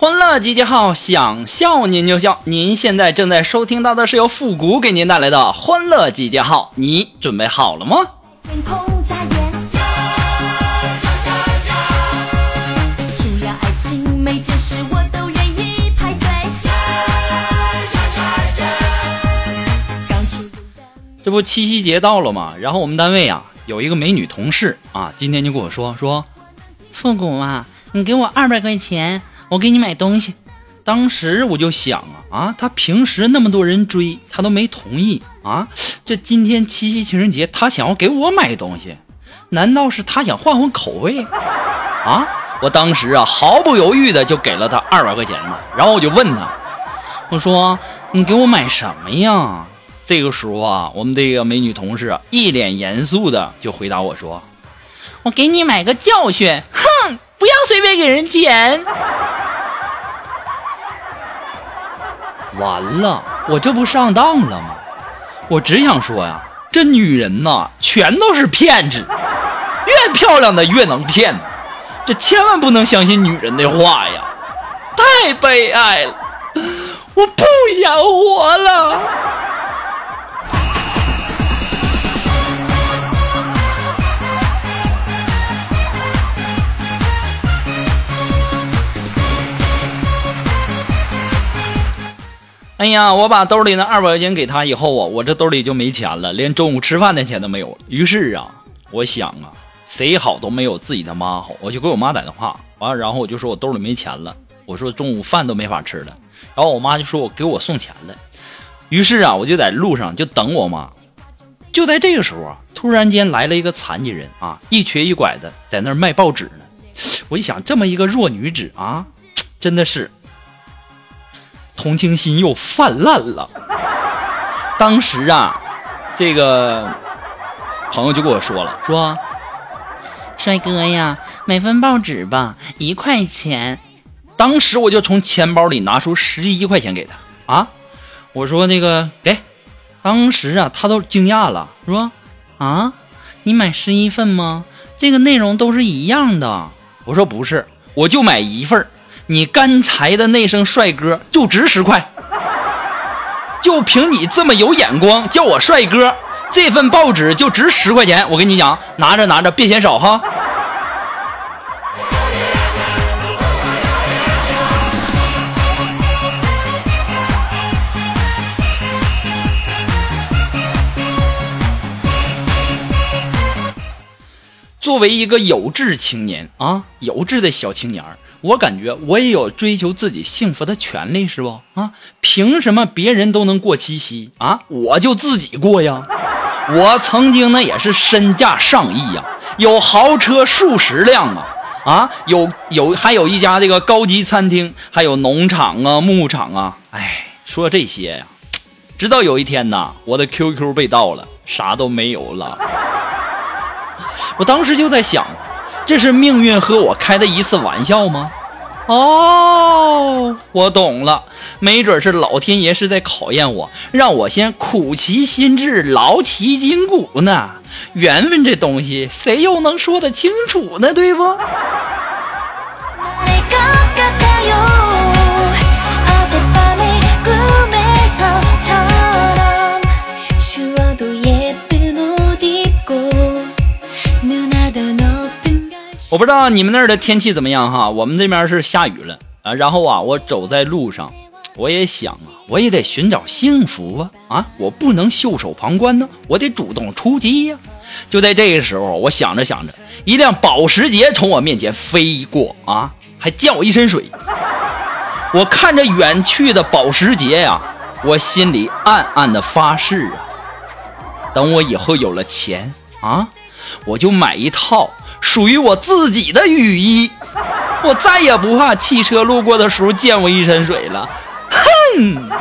欢乐集结号，想笑您就笑。您现在正在收听到的是由复古给您带来的欢乐集结号，你准备好了吗？天空眨眼，只要爱情每件事我都愿意排队。刚出炉的这不七夕节到了吗，然后我们单位啊有一个美女同事啊，今天就跟我说说，复古啊，你给我二百块钱，我给你买东西。当时我就想啊啊，他平时那么多人追，他都没同意啊，这今天七夕情人节，他想要给我买东西，难道是他想换换口味啊？我当时啊毫不犹豫的就给了他二百块钱呢，然后我就问他，我说你给我买什么呀？这个时候啊，我们这个美女同事，一脸严肃的就回答我说：“我给你买个教训，哼，不要随便给人钱。”完了，我这不上当了吗？我只想说呀，这女人呐，全都是骗子，越漂亮的越能骗，这千万不能相信女人的话呀，太悲哀了，我不想活了。哎呀，我把兜里那二百块钱给他以后啊，我这兜里就没钱了，连中午吃饭的钱都没有。于是啊，我想啊，谁好都没有自己的妈好，我就给我妈打电话，完了，然后我就说我兜里没钱了，我说中午饭都没法吃了，然后我妈就说我给我送钱了。于是啊，我就在路上就等我妈。就在这个时候啊，突然间来了一个残疾人啊，一瘸一拐的在那儿卖报纸呢。我一想，这么一个弱女子啊，真的是同情心又泛滥了。当时啊，这个朋友就跟我说了，说帅哥呀，买份报纸吧，一块钱。当时我就从钱包里拿出十一块钱给他啊，我说那个给。当时啊，他都惊讶了，说啊，你买十一份吗？这个内容都是一样的。我说不是，我就买一份儿你刚才的那声帅哥就值十块，就凭你这么有眼光叫我帅哥，这份报纸就值十块钱。我跟你讲，拿着拿着，别嫌少哈。作为一个有志青年啊，有志的小青年儿我感觉我也有追求自己幸福的权利，是不啊？凭什么别人都能过七夕啊，我就自己过呀？我曾经呢也是身价上亿呀，有豪车数十辆啊，啊，有有还有一家这个高级餐厅，还有农场啊、牧场啊。哎，说这些呀，直到有一天呐，我的 QQ 被盗了，啥都没有了。我当时就在想，这是命运和我开的一次玩笑吗？哦，我懂了，没准是老天爷是在考验我，让我先苦其心志，劳其筋骨呢。缘分这东西，谁又能说得清楚呢？对不？我不知道你们那儿的天气怎么样哈，我们这边是下雨了啊。然后啊，我走在路上，我也想啊，我也得寻找幸福啊啊！我不能袖手旁观呢，我得主动出击呀、就在这个时候，我想着想着，一辆保时捷从我面前飞过啊，还溅我一身水。我看着远去的保时捷呀、我心里暗暗的发誓啊，等我以后有了钱啊，我就买一套属于我自己的雨衣，我再也不怕汽车路过的时候溅我一身水了。哼。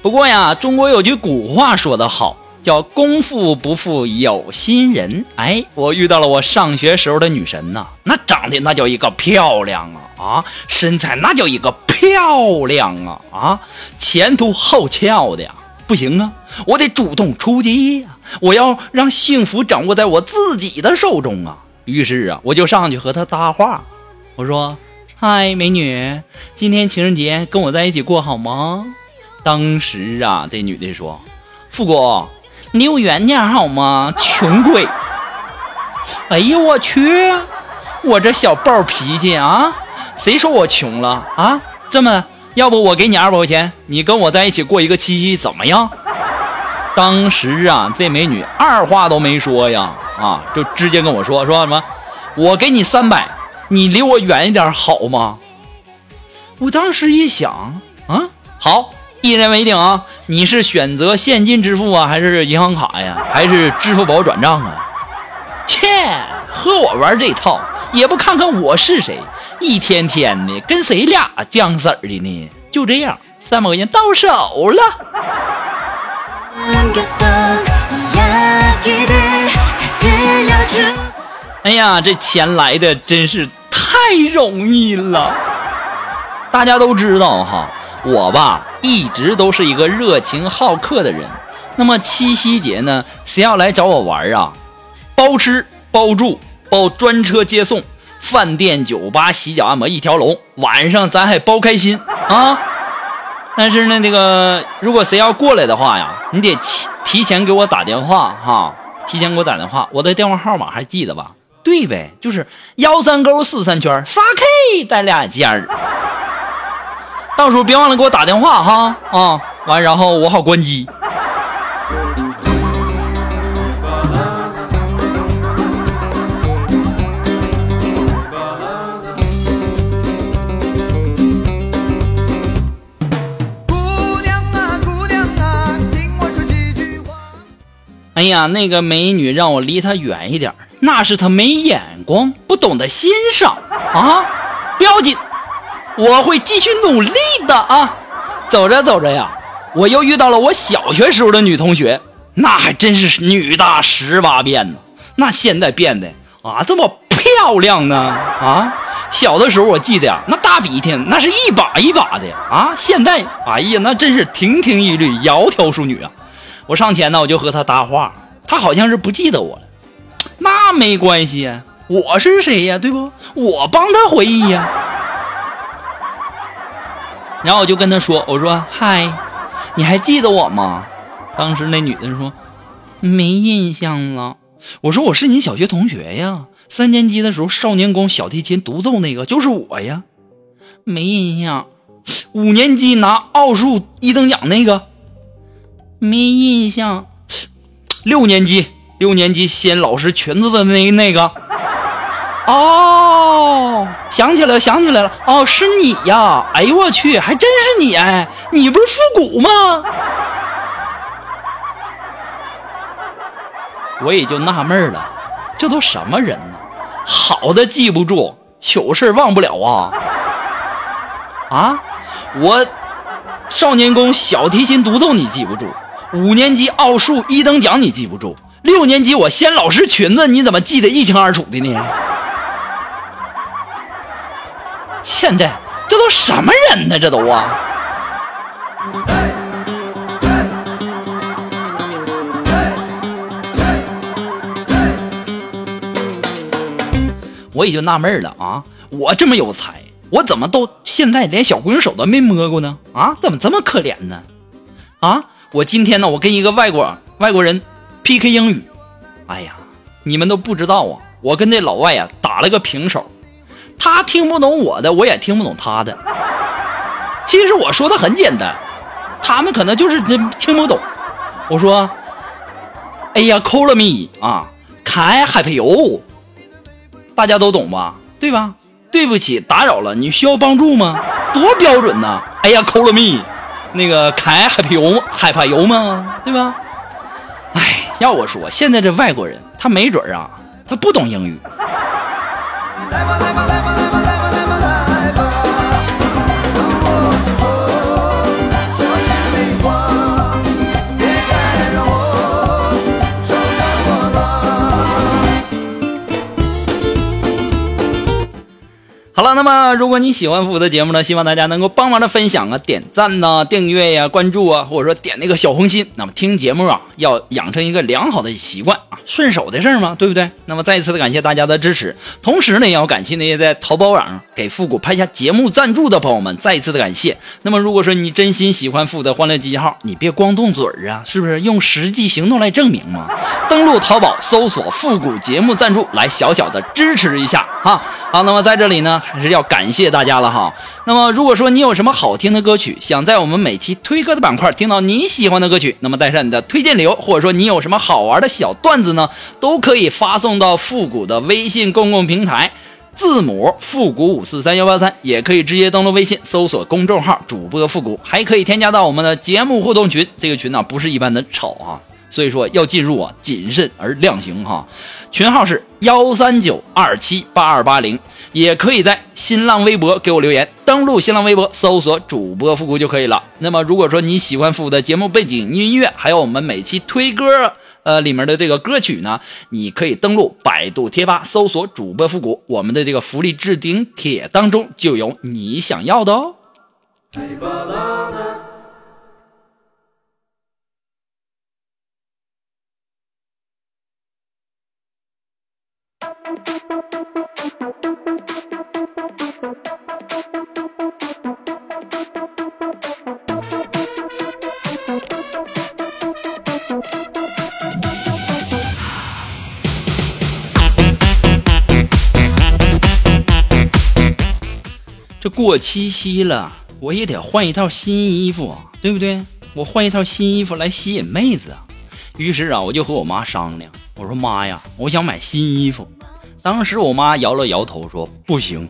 不过呀，中国有句古话说得好。叫“功夫不负有心人”。哎，我遇到了我上学时候的女神呐，那长得那叫一个漂亮啊啊，身材那叫一个漂亮啊啊，前凸后翘的呀，不行啊，我得主动出击呀、我要让幸福掌握在我自己的手中啊。于是啊，我就上去和她搭话，我说：“嗨，美女，今天情人节跟我在一起过好吗？”当时啊，这女的说：“富国，你离我远点好吗？穷鬼！”哎呦，我去！我这小暴脾气啊，谁说我穷了啊？这么，要不我给你二百块钱，你跟我在一起过一个七夕，怎么样？当时啊，这美女二话都没说呀，啊，就直接跟我说说什么，我给你三百，你离我远一点好吗？我当时一想，啊，好，一言为定啊！你是选择现金支付啊，还是银行卡呀，还是支付宝转账啊？切，和我玩这套，也不看看我是谁，一天天的跟谁俩犟色儿的呢？就这样，三百块钱到手了。哎呀，这钱来的真是太容易了。大家都知道哈，我吧一直都是一个热情好客的人。那么七夕节呢，谁要来找我玩啊？包吃包住包专车接送，饭店、酒吧、洗脚、按摩一条龙。晚上咱还包开心啊！但是呢，那个如果谁要过来的话呀，你得提提前给我打电话哈，提前给我打电话，我的电话号码还记得吧？对呗，就是幺三勾四三圈仨 K 带俩尖儿。到时候别忘了给我打电话哈啊！完，然后我好关机。姑娘啊，姑娘啊，听我说几句话。哎呀，那个美女让我离她远一点，那是她没眼光，不懂得欣赏啊！不要紧，我会继续努力的啊！走着走着呀，我又遇到了我小学时候的女同学，那还真是女大十八变呢。那现在变得啊这么漂亮呢啊！小的时候我记得呀，那大鼻涕那是一把一把的啊，现在哎呀那真是亭亭玉立，窈窕淑女啊！我上前呢，我就和她搭话，她好像是不记得我了。那没关系呀，我是谁呀？对不？我帮她回忆呀。然后我就跟她说：“我说嗨，你还记得我吗？”当时那女的说：“没印象了。”我说：“我是你小学同学呀，三年级的时候少年宫小提琴独奏那个就是我呀。”没印象。五年级拿奥数一等奖那个。没印象。六年级，六年级掀老师裙子的那那个。哦，想起来了，想起来了，哦，是你呀！哎呦我去，还真是你哎！你不是复古吗？我也就纳闷了，这都什么人呢？好的记不住，糗事忘不了啊！啊，我少年宫小提琴独奏你记不住，五年级奥数一等奖你记不住，六年级我掀老师裙子你怎么记得一清二楚的呢？现在这都什么人呢？这都啊！我也就纳闷了啊，我这么有才，我怎么都现在连小姑娘手都没摸过呢？啊，怎么这么可怜呢？啊，我今天呢，我跟一个外国外国人 PK 英语，哎呀，你们都不知道啊，我跟那老外呀打了个平手，他听不懂我的，我也听不懂他的。其实我说的很简单，他们可能就是听不懂。我说哎呀，call me 啊，Can I happy you’ 大家都懂吧？对吧？对不起，打扰了，你需要帮助吗？多标准呐！哎呀，call me，那个 Can I help you？help you 吗？对吧？哎，要我说，现在这外国人，他没准啊，他不懂英语。好了，那么如果你喜欢复古的节目呢，希望大家能够帮忙的分享啊、点赞呐、订阅呀、关注啊，或者说点那个小红心。那么听节目啊，要养成一个良好的习惯啊，顺手的事儿嘛，对不对？那么再一次的感谢大家的支持，同时呢，也要感谢那些在淘宝网上给复古拍下节目赞助的朋友们，再一次的感谢。那么如果说你真心喜欢复古的欢乐集结号，你别光动嘴儿啊，是不是？用实际行动来证明嘛。登录淘宝搜索“复古节目赞助”，来小小的支持一下哈。好，那么在这里呢，还是要感谢大家了哈。那么如果说你有什么好听的歌曲，想在我们每期推歌的板块听到你喜欢的歌曲，那么带上你的推荐理由，或者说你有什么好玩的小段子呢，都可以发送到复古的微信公共平台。字母复古五四三幺八三，也可以直接登录微信搜索公众号主播复古，还可以添加到我们的节目互动群。这个群呢、不是一般的吵啊，所以说要进入啊，谨慎而量刑哈。群号是幺三九二七八二八零，也可以在新浪微博给我留言，登录新浪微博搜索主播复古就可以了。那么如果说你喜欢复古的节目背景音乐，还有我们每期推歌。呃，里面的这个歌曲呢，你可以登录百度贴吧搜索主播复古，我们的这个福利置顶帖当中就有你想要的哦。这过七夕了，我也得换一套新衣服，对不对？我换一套新衣服来吸引妹子啊。于是啊，我就和我妈商量，我说妈呀，我想买新衣服。当时我妈摇了摇头说：“不行，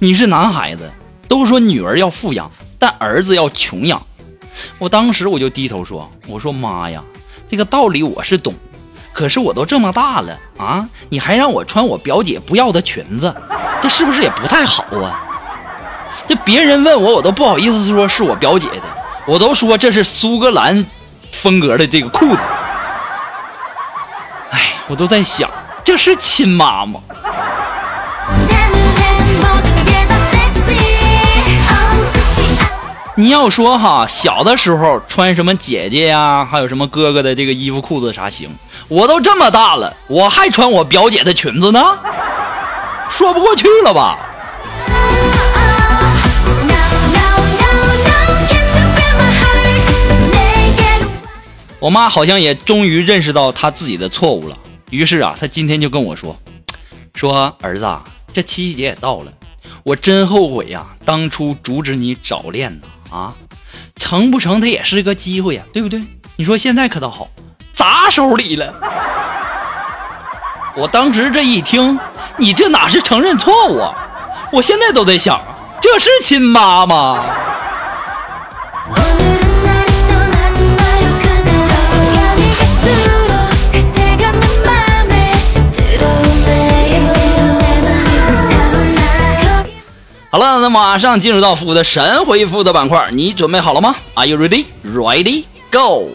你是男孩子，都说女儿要富养，但儿子要穷养。”我当时我就低头说：“我说妈呀，这个道理我是懂，可是我都这么大了啊，你还让我穿我表姐不要的裙子，这是不是也不太好啊？”这别人问我，我都不好意思说是我表姐的，我都说这是苏格兰风格的这个裤子。哎，我都在想，这是亲妈吗？你要说哈小的时候穿什么姐姐呀还有什么哥哥的这个衣服裤子啥行我都这么大了我还穿我表姐的裙子呢？说不过去了吧？我妈好像也终于认识到她自己的错误了。于是啊，他今天就跟我说：“说儿子啊，这七夕节也到了，我真后悔呀、当初阻止你早恋呢啊，成不成它也是个机会呀、对不对？你说现在可倒好，砸手里了。”我当时这一听，你这哪是承认错误啊？我现在都在想，这是亲妈吗？好了，那马上进入到复古的神回复的板块，你准备好了吗？Are you ready? Ready? Go!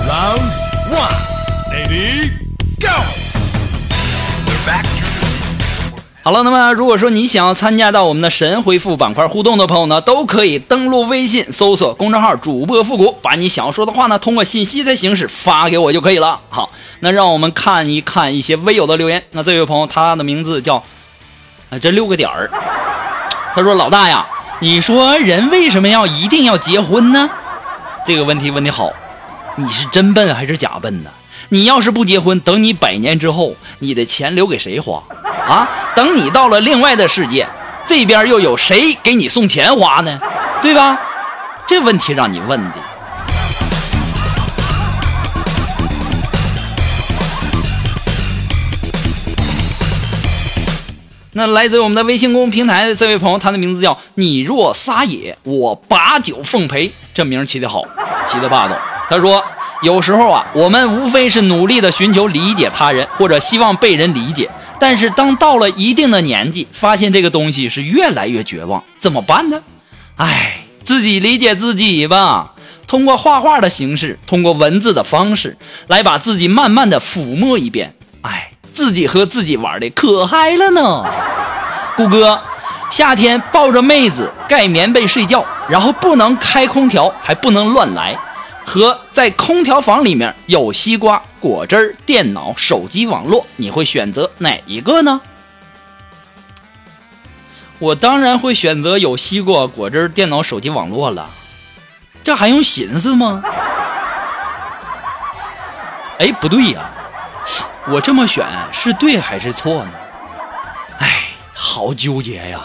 Round one, ready, go！好了，那么如果说你想要参加到我们的神回复板块互动的朋友呢，都可以登录微信搜索公众号“主播复古”，把你想要说的话呢，通过信息的形式发给我就可以了。好，那让我们看一看一些微友的留言。那这位朋友，他的名字叫啊，这六个点儿。他说：“老大呀，你说人为什么要一定要结婚呢？这个问题问的好，你是真笨还是假笨呢？你要是不结婚，等你百年之后，你的钱留给谁花？啊，等你到了另外的世界，这边又有谁给你送钱花呢？对吧？这问题让你问的。那来自我们的微信公众平台的这位朋友，他的名字叫你若撒野，我把酒奉陪。这名起得好，起得霸道。他说，有时候啊，我们无非是努力的寻求理解他人，或者希望被人理解。但是当到了一定的年纪，发现这个东西是越来越绝望，怎么办呢？唉，自己理解自己吧。通过画画的形式，通过文字的方式，来把自己慢慢的抚摸一遍。唉，自己和自己玩的可嗨了呢。谷歌，夏天抱着妹子盖棉被睡觉，然后不能开空调，还不能乱来，和在空调房里面有西瓜、果汁、电脑、手机网络，你会选择哪一个呢？我当然会选择有西瓜、果汁、电脑、手机网络了，这还用寻思吗？哎，不对呀、我这么选是对还是错呢？哎，好纠结呀，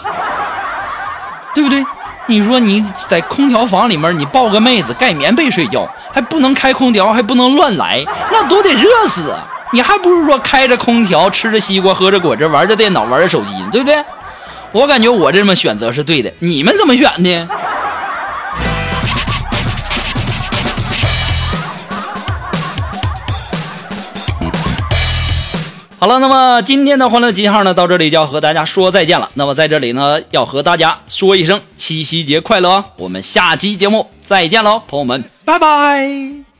对不对？你说你在空调房里面，你抱个妹子盖棉被睡觉，还不能开空调，还不能乱来，那都得热死！你还不如说开着空调，吃着西瓜，喝着果汁，玩着电脑，玩着手机，对不对？我感觉我这么选择是对的，你们怎么选的？好了，那么今天的欢乐集号呢，到这里就要和大家说再见了。那么在这里呢，要和大家说一声七夕节快乐哦！我们下期节目再见喽，朋友们，拜拜。